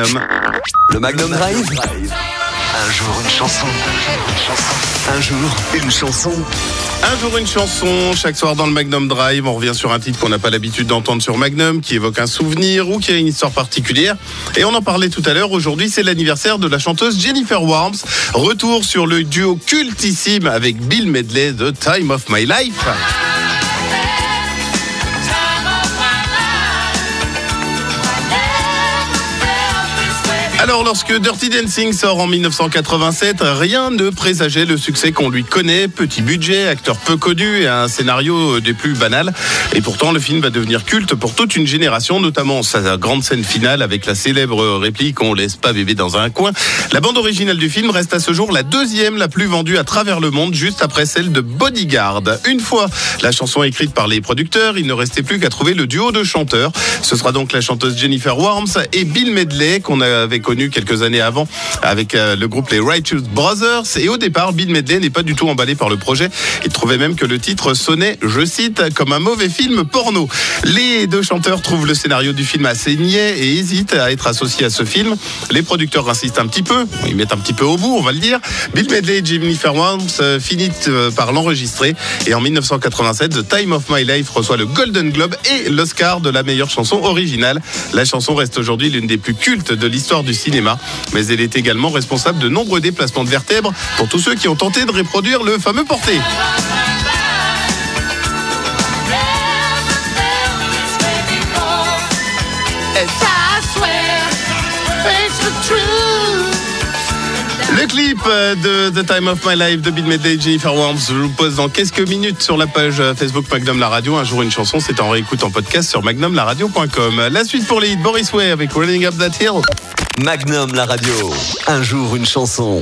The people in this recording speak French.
Le Magnum Drive. Un jour une chanson. Un jour une chanson. Un jour une chanson, chaque soir dans le Magnum Drive, on revient sur un titre qu'on n'a pas l'habitude d'entendre sur Magnum, qui évoque un souvenir ou qui a une histoire particulière. Et on en parlait tout à l'heure, aujourd'hui c'est l'anniversaire de la chanteuse Jennifer Warnes. Retour sur le duo cultissime avec Bill Medley de Time of My Life. Alors, lorsque Dirty Dancing sort en 1987, rien ne présageait le succès qu'on lui connaît. Petit budget, acteur peu connu et un scénario des plus banals. Et pourtant, le film va devenir culte pour toute une génération, notamment sa grande scène finale avec la célèbre réplique On laisse pas bébé dans un coin. La bande originale du film reste à ce jour la deuxième la plus vendue à travers le monde, juste après celle de Bodyguard. Une fois la chanson écrite par les producteurs, il ne restait plus qu'à trouver le duo de chanteurs. Ce sera donc la chanteuse Jennifer Warnes et Bill Medley qu'on avait connu quelques années avant avec euh, le groupe les Righteous Brothers. Et au départ, Bill Medley n'est pas du tout emballé par le projet. Il trouvait même que le titre sonnait, je cite, comme un mauvais film porno. Les deux chanteurs trouvent le scénario du film assez niais et hésitent à être associés à ce film. Les producteurs insistent un petit peu, ils mettent un petit peu au bout, on va le dire. Bill Medley et Jennifer Warnes euh, finissent euh, par l'enregistrer et en 1987, The Time of My Life reçoit le Golden Globe et l'Oscar de la meilleure chanson originale. La chanson reste aujourd'hui l'une des plus cultes de l'histoire du cinéma, mais elle est également responsable de nombreux déplacements de vertèbres pour tous ceux qui ont tenté de reproduire le fameux porté. Le clip de The Time of My Life de Bill Medley et Jennifer Warnes, je vous pose dans quelques minutes sur la page Facebook Magnum La Radio. Un jour une chanson, c'est en réécoute en podcast sur magnumlaradio.com. La suite pour les hits Boris Way avec Running Up That Hill. Magnum la radio. Un jour une chanson.